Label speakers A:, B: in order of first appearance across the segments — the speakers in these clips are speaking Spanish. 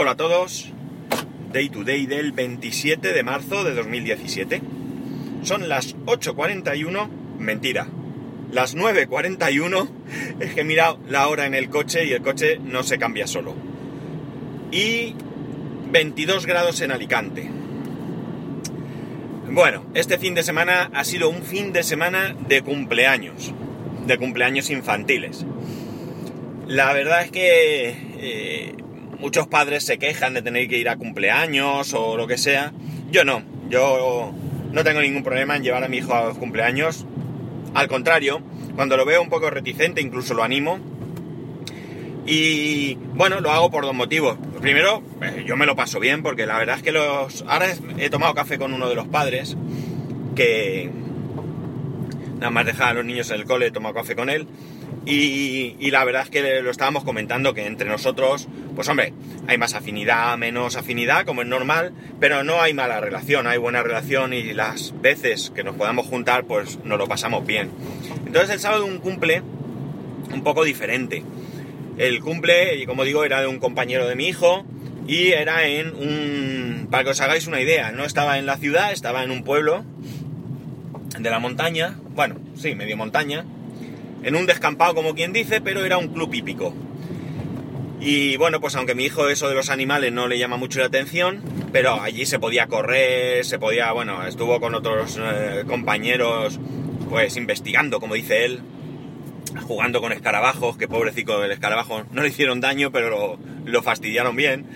A: Hola a todos, Day to Day del 27 de marzo de 2017. Son las 8.41, mentira, las 9.41, es que he mirado la hora en el coche y el coche no se cambia solo. Y 22 grados en Alicante. Bueno, este fin de semana ha sido un fin de semana de cumpleaños, de cumpleaños infantiles. La verdad es que eh, muchos padres se quejan de tener que ir a cumpleaños o lo que sea. Yo no, yo no tengo ningún problema en llevar a mi hijo a los cumpleaños. Al contrario, cuando lo veo un poco reticente, incluso lo animo. Y bueno, lo hago por dos motivos. Primero, eh, yo me lo paso bien porque la verdad es que los... Ahora he tomado café con uno de los padres que... Nada más dejar a los niños en el cole, he tomado café con él. Y, la verdad es que lo estábamos comentando que entre nosotros, pues hombre, hay más afinidad, menos afinidad, como es normal, pero no hay mala relación, hay buena relación y las veces que nos podamos juntar, pues nos lo pasamos bien. Entonces el sábado un cumple un poco diferente. El cumple, y como digo, era de un compañero de mi hijo y era en un... Para que os hagáis una idea, no estaba en la ciudad, estaba en un pueblo de la montaña, bueno, sí, medio montaña, en un descampado como quien dice, pero era un club hípico. Y bueno, pues aunque mi hijo eso de los animales no le llama mucho la atención, pero allí se podía correr, se podía, bueno, estuvo con otros eh, compañeros, pues investigando, como dice él, jugando con escarabajos, que pobrecito del escarabajo no le hicieron daño, pero lo, fastidiaron bien,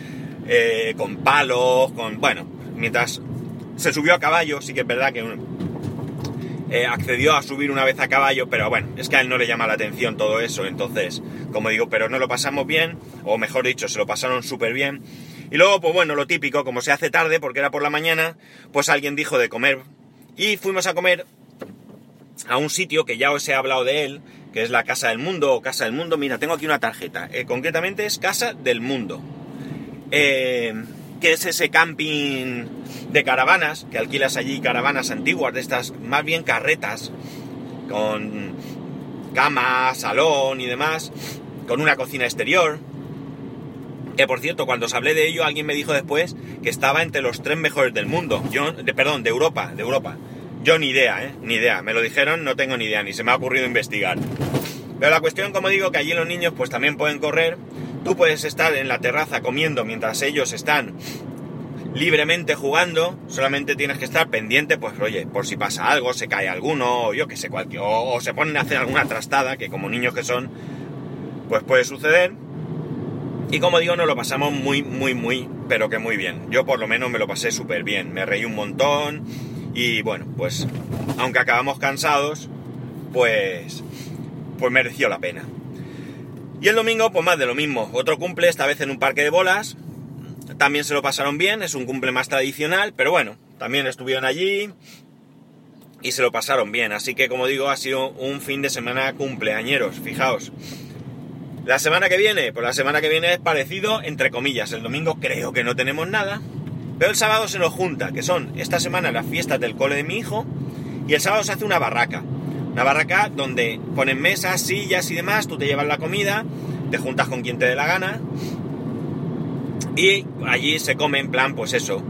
A: eh, con palos, con, bueno, mientras se subió a caballo, sí que es verdad que eh, accedió a subir una vez a caballo, pero bueno, es que a él no le llama la atención todo eso, entonces, como digo, pero no lo pasamos bien, o mejor dicho, se lo pasaron súper bien. Y luego, pues bueno, lo típico, como se hace tarde, porque era por la mañana, pues alguien dijo de comer. Y fuimos a comer a un sitio que ya os he hablado de él, que es la Casa del Mundo o Casa del Mundo. Mira, tengo aquí una tarjeta. Eh, concretamente es Casa del Mundo. Eh, que es ese camping de caravanas, que alquilas allí caravanas antiguas, de estas más bien carretas, con cama, salón y demás, con una cocina exterior. Que por cierto, cuando os hablé de ello, alguien me dijo después que estaba entre los tres mejores del mundo. Yo, perdón, de Europa, de Europa. Yo ni idea, ¿eh? Ni idea. Me lo dijeron, no tengo ni idea, ni se me ha ocurrido investigar. Pero la cuestión, como digo, que allí los niños pues también pueden correr Tú puedes estar en la terraza comiendo mientras ellos están libremente jugando, solamente tienes que estar pendiente, pues oye, por si pasa algo, se cae alguno, o yo que sé, cualquier, o, se ponen a hacer alguna trastada, que como niños que son, pues puede suceder. Y como digo, nos lo pasamos muy, muy, muy, pero que muy bien. Yo por lo menos me lo pasé súper bien, me reí un montón y bueno, pues aunque acabamos cansados, pues, pues mereció la pena. Y el domingo, pues más de lo mismo. Otro cumple, esta vez en un parque de bolas. También se lo pasaron bien, es un cumple más tradicional, pero bueno, también estuvieron allí y se lo pasaron bien. Así que, como digo, ha sido un fin de semana cumpleañeros, fijaos. La semana que viene, pues la semana que viene es parecido, entre comillas. El domingo creo que no tenemos nada, pero el sábado se nos junta, que son esta semana las fiestas del cole de mi hijo, y el sábado se hace una barraca. Una barraca donde ponen mesas, sillas y demás, tú te llevas la comida, te juntas con quien te dé la gana y allí se come en plan, pues eso,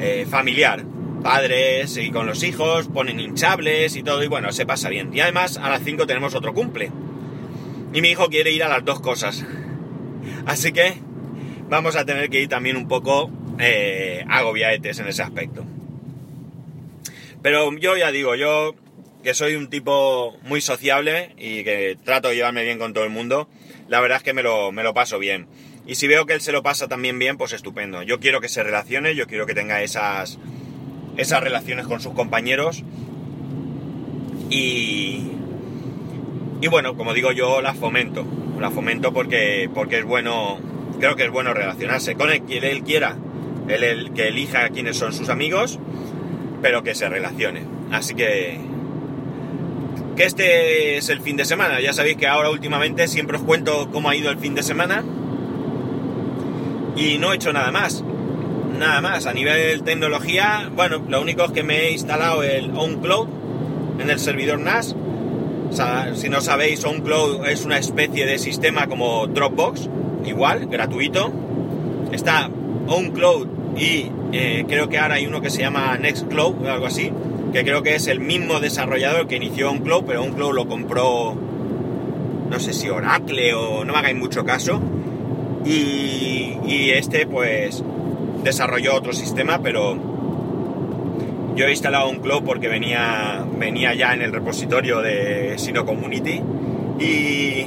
A: eh, familiar. Padres y con los hijos, ponen hinchables y todo y bueno, se pasa bien. Y además a las 5 tenemos otro cumple. Y mi hijo quiere ir a las dos cosas. Así que vamos a tener que ir también un poco eh, agobiaetes en ese aspecto. Pero yo ya digo, yo que soy un tipo muy sociable y que trato de llevarme bien con todo el mundo, la verdad es que me lo, me lo paso bien. Y si veo que él se lo pasa también bien, pues estupendo. Yo quiero que se relacione, yo quiero que tenga esas, esas relaciones con sus compañeros. Y, y bueno, como digo yo, las fomento. Las fomento porque, porque es bueno, creo que es bueno relacionarse con el que él quiera, él, que elija quiénes son sus amigos, pero que se relacione. Así que que este es el fin de semana. Ya sabéis que ahora últimamente siempre os cuento cómo ha ido el fin de semana. Y no he hecho nada más. Nada más. A nivel tecnología, bueno, lo único es que me he instalado el OnCloud en el servidor NAS. si no sabéis, OnCloud es una especie de sistema como Dropbox, igual, gratuito. está OnCloud y eh, creo que ahora hay uno que se llama Nextcloud o algo así, que creo que es el mismo desarrollador que inició OnCloud, pero OnCloud lo compró, no sé si Oracle o no me hagáis mucho caso, y, este pues desarrolló otro sistema, pero yo he instalado OnCloud porque venía, venía ya en el repositorio de Sino Community y,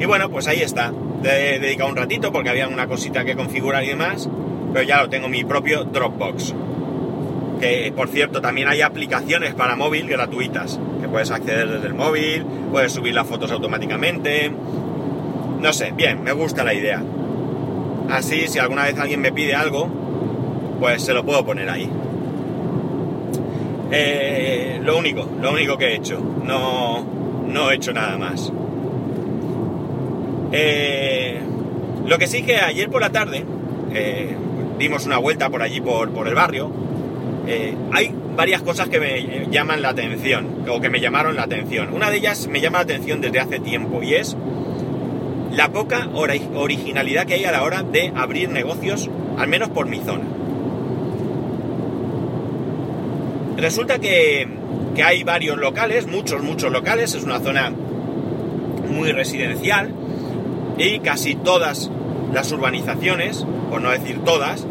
A: y bueno, pues ahí está. he dedicado un ratito porque había una cosita que configurar y demás, pero ya lo tengo mi propio Dropbox. Que por cierto, también hay aplicaciones para móvil gratuitas, que puedes acceder desde el móvil, puedes subir las fotos automáticamente. No sé, bien, me gusta la idea. Así, si alguna vez alguien me pide algo, pues se lo puedo poner ahí. Eh, lo único, lo único que he hecho. No, no he hecho nada más. Eh, lo que sí que ayer por la tarde eh, dimos una vuelta por allí, por el barrio. Hay varias cosas que me llaman la atención, o que me llamaron la atención. Una de ellas me llama la atención desde hace tiempo y es la poca originalidad que hay a la hora de abrir negocios, al menos por mi zona. Resulta que, hay varios locales, muchos, muchos locales, es una zona muy residencial y casi todas las urbanizaciones, por no decir todas,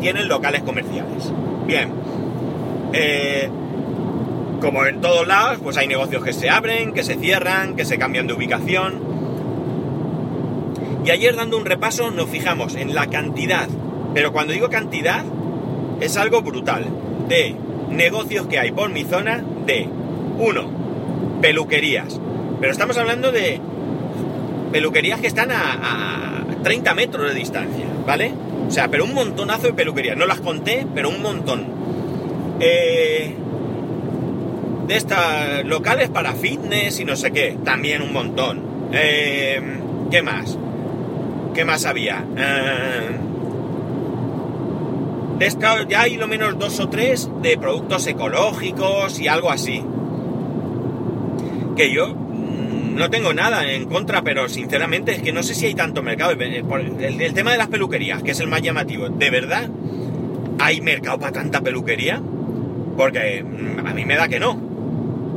A: tienen locales comerciales. Bien, eh, como en todos lados, pues hay negocios que se abren, que se cierran, que se cambian de ubicación. Y ayer dando un repaso nos fijamos en la cantidad, pero cuando digo cantidad es algo brutal, de negocios que hay por mi zona de, uno, peluquerías. Pero estamos hablando de peluquerías que están a, 30 metros de distancia, ¿vale? O sea, pero un montonazo de peluquerías. No las conté, pero un montón. Eh, de estas locales para fitness y no sé qué, también un montón. Eh, ¿Qué más? ¿Qué más había? Eh, ya hay lo menos dos o tres de productos ecológicos y algo así. Que yo mm, no tengo nada en contra, pero sinceramente es que no sé si hay tanto mercado. El, tema de las peluquerías, que es el más llamativo, ¿de verdad hay mercado para tanta peluquería? Porque mm, a mí me da que no.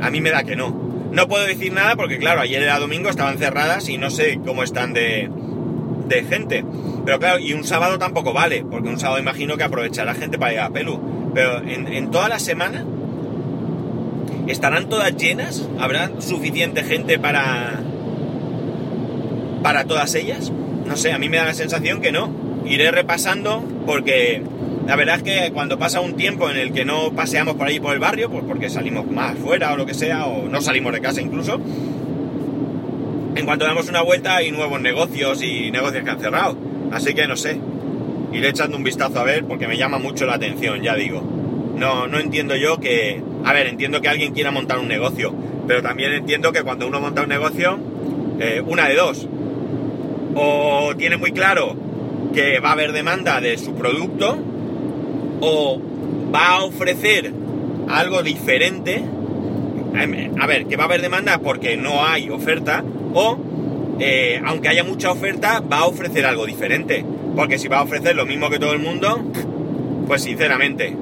A: A mí me da que no. No puedo decir nada porque, claro, ayer era domingo, estaban cerradas y no sé cómo están de, de gente. Pero claro, y un sábado tampoco vale, porque un sábado imagino que aprovechará gente para ir a Pelu. Pero en, toda la semana, ¿estarán todas llenas? ¿Habrá suficiente gente para. para todas ellas? No sé, a mí me da la sensación que no. Iré repasando porque la verdad es que cuando pasa un tiempo en el que no paseamos por ahí por el barrio, pues porque salimos más fuera o lo que sea, o no salimos de casa incluso, en cuanto damos una vuelta hay nuevos negocios y negocios que han cerrado. Así que no sé. Iré echando un vistazo a ver porque me llama mucho la atención, ya digo. No, no entiendo yo que... A ver, entiendo que alguien quiera montar un negocio, pero también entiendo que cuando uno monta un negocio, eh, una de dos. O tiene muy claro que va a haber demanda de su producto, o va a ofrecer algo diferente. A ver, que va a haber demanda porque no hay oferta, o, eh, aunque haya mucha oferta, va a ofrecer algo diferente. Porque si va a ofrecer lo mismo que todo el mundo, pues sinceramente,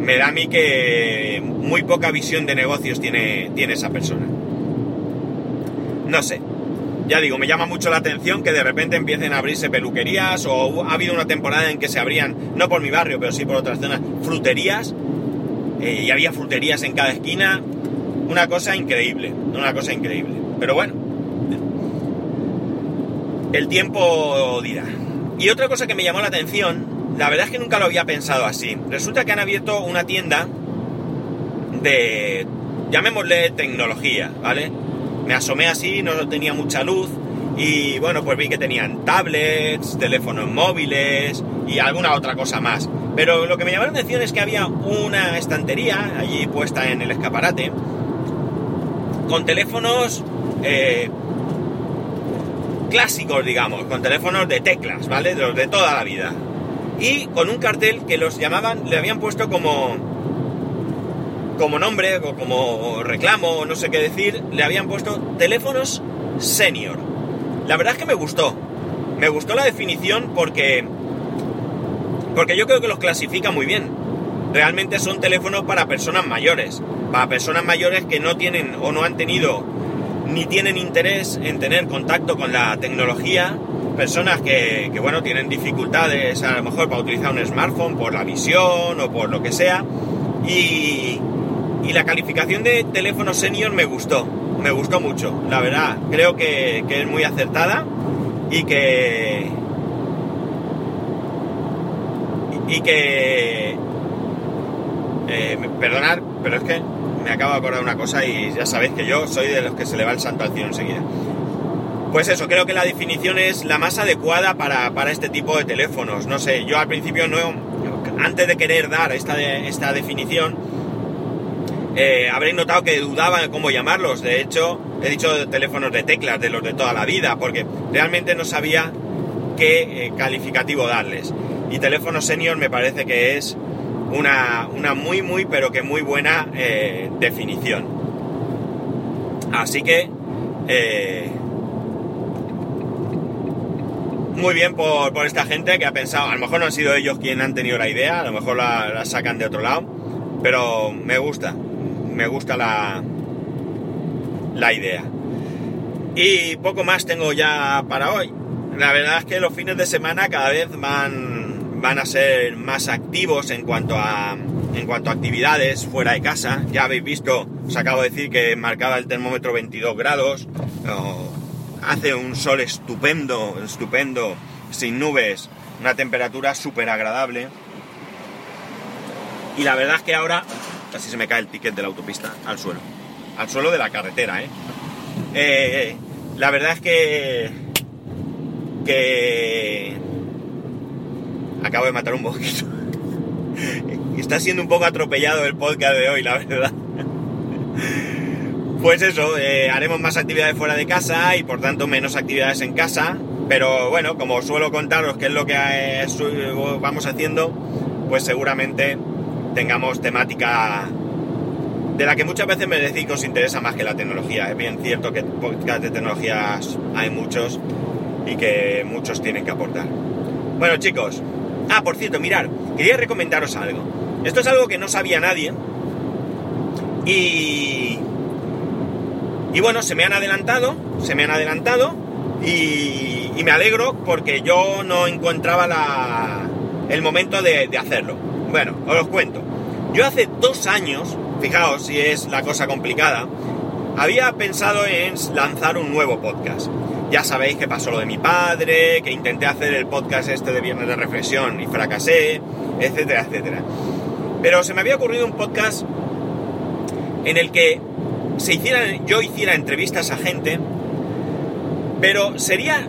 A: me da a mí que muy poca visión de negocios tiene, tiene esa persona. No sé. Ya digo, me llama mucho la atención que de repente empiecen a abrirse peluquerías o ha habido una temporada en que se abrían, no por mi barrio, pero sí por otras zonas, fruterías. Eh, y había fruterías en cada esquina. Una cosa increíble, una cosa increíble. Pero bueno, el tiempo dirá. Y otra cosa que me llamó la atención, la verdad es que nunca lo había pensado así. Resulta que han abierto una tienda de, llamémosle tecnología, ¿vale? Me asomé así, no tenía mucha luz y bueno, pues vi que tenían tablets, teléfonos móviles y alguna otra cosa más. Pero lo que me llamó la atención es que había una estantería allí puesta en el escaparate con teléfonos eh, clásicos, digamos, con teléfonos de teclas, ¿vale? De los de toda la vida. Y con un cartel que los llamaban, le habían puesto como como nombre o como reclamo, no sé qué decir, le habían puesto teléfonos senior. La verdad es que me gustó. Me gustó la definición porque Porque yo creo que los clasifica muy bien. Realmente son teléfonos para personas mayores. Para personas mayores que no tienen o no han tenido ni tienen interés en tener contacto con la tecnología. Personas que, que bueno, tienen dificultades a lo mejor para utilizar un smartphone por la visión o por lo que sea. Y, y la calificación de teléfono senior me gustó, me gustó mucho, la verdad. Creo que, es muy acertada y que. Y que. Eh, perdonad, pero es que me acabo de acordar una cosa y ya sabéis que yo soy de los que se le va el santo al cielo enseguida. Pues eso, creo que la definición es la más adecuada para, para este tipo de teléfonos. No sé, yo al principio no. Antes de querer dar esta, esta definición, eh, habréis notado que dudaba de cómo llamarlos. De hecho, he dicho teléfonos de teclas, de los de toda la vida, porque realmente no sabía qué eh, calificativo darles. Y teléfono senior me parece que es una, una muy, muy, pero que muy buena eh, definición. Así que, muy bien por, por, esta gente que ha pensado, a lo mejor no han sido ellos quienes han tenido la idea, a lo mejor la, la sacan de otro lado, pero me gusta, me gusta la, la idea. Y poco más tengo ya para hoy. La verdad es que los fines de semana cada vez van, van a ser más activos en cuanto a en cuanto a actividades fuera de casa. Ya habéis visto, os acabo de decir que marcaba el termómetro 22 grados. hace un sol estupendo, estupendo, sin nubes, una temperatura súper agradable. Y la verdad es que ahora casi se me cae el ticket de la autopista al suelo. Al suelo de la carretera, ¿eh? eh la verdad es que... Que... Acabo de matar un poquito. Está siendo un poco atropellado el podcast de hoy, la verdad. Pues eso, eh, haremos más actividades fuera de casa y por tanto menos actividades en casa. Pero bueno, como suelo contaros qué es lo que eh, vamos haciendo, pues seguramente tengamos temática de la que muchas veces me decís que os interesa más que la tecnología. Es bien cierto que podcast de tecnologías hay muchos y que muchos tienen que aportar. Bueno chicos, ah, por cierto, mirar, quería recomendaros algo. Esto es algo que no sabía nadie y... Y bueno, se me han adelantado, se me han adelantado y, me alegro porque yo no encontraba la, el momento de hacerlo. Bueno, os los cuento. Yo hace dos años, fijaos si es la cosa complicada, había pensado en lanzar un nuevo podcast. Ya sabéis que pasó lo de mi padre, que intenté hacer el podcast este de Viernes de Reflexión y fracasé, etcétera, etcétera. Pero se me había ocurrido un podcast en el que se yo hiciera entrevistas a gente, pero sería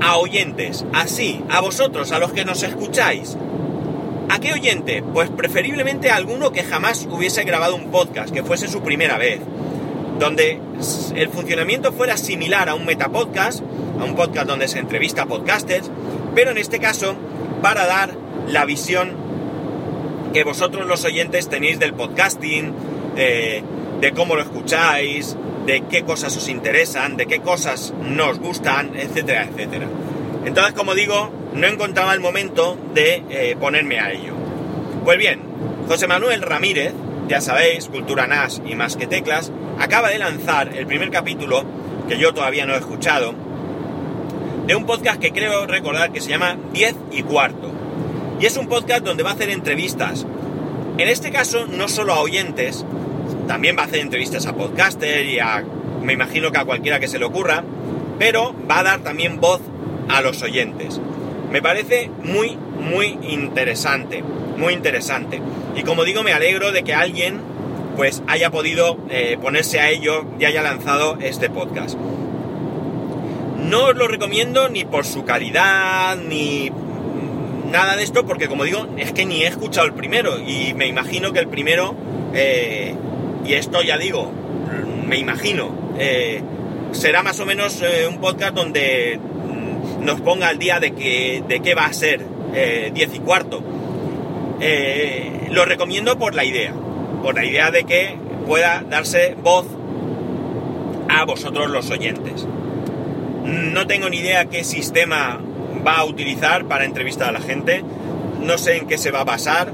A: a oyentes, así, a vosotros, a los que nos escucháis, ¿A qué oyente? Pues preferiblemente a alguno que jamás hubiese grabado un podcast, que fuese su primera vez, donde el funcionamiento fuera similar a un metapodcast, a un podcast donde se entrevista a podcasters, pero en este caso para dar la visión que vosotros los oyentes tenéis del podcasting, de, de cómo lo escucháis, de qué cosas os interesan, de qué cosas no os gustan, etcétera, etcétera. Entonces, como digo, no encontraba el momento de eh, ponerme a ello. Pues bien, José Manuel Ramírez, ya sabéis, Cultura NAS y Más que Teclas, acaba de lanzar el primer capítulo, que yo todavía no he escuchado, de un podcast que creo recordar que se llama 10 y cuarto. Y es un podcast donde va a hacer entrevistas. En este caso, no solo a oyentes, también va a hacer entrevistas a podcaster y a, me imagino que a cualquiera que se le ocurra, pero va a dar también voz a los oyentes. Me parece muy, muy interesante, muy interesante. Y como digo, me alegro de que alguien pues haya podido eh, ponerse a ello y haya lanzado este podcast. No os lo recomiendo ni por su calidad, ni nada de esto, porque como digo, es que ni he escuchado el primero y me imagino que el primero, eh, y esto ya digo, me imagino, eh, será más o menos un podcast donde nos ponga al día de, qué va a ser 10 eh, y cuarto. Eh, lo recomiendo por la idea, por la idea de que pueda darse voz a vosotros los oyentes. No tengo ni idea qué sistema va a utilizar para entrevistar a la gente. no sé en qué se va a basar,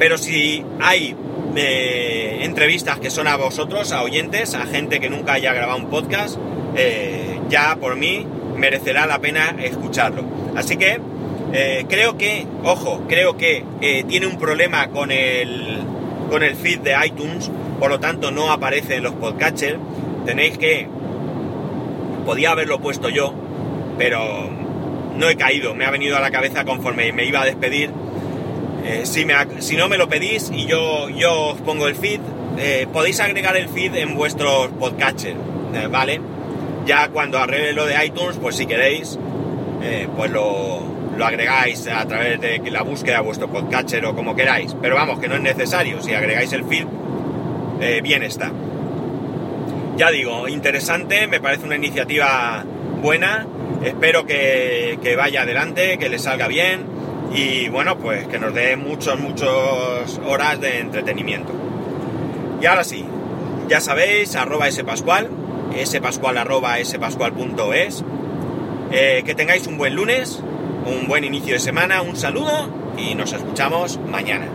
A: pero si hay eh, entrevistas que son a vosotros, a oyentes, a gente que nunca haya grabado un podcast, eh, ya por mí merecerá la pena escucharlo. Así que eh, creo que, ojo, creo que tiene un problema con el, con el feed de iTunes, por lo tanto no aparece en los podcatchers. Tenéis que... Podía haberlo puesto yo, pero no he caído, me ha venido a la cabeza conforme me iba a despedir eh, si, no me lo pedís y yo, yo os pongo el feed, eh, podéis agregar el feed en vuestros podcatcher, eh, ¿vale? Ya cuando arregle lo de iTunes, pues si queréis, pues lo, lo, agregáis a través de la búsqueda de vuestro podcatcher o como queráis. Pero vamos, que no es necesario, si agregáis el feed, bien está. Ya digo, interesante, me parece una iniciativa buena, espero que, que vaya adelante, que le salga bien y bueno, pues que nos dé muchas, muchas horas de entretenimiento. Y ahora sí, ya sabéis, arroba spascual, spascual arroba eh, que tengáis un buen lunes, un buen inicio de semana, un saludo y nos escuchamos mañana.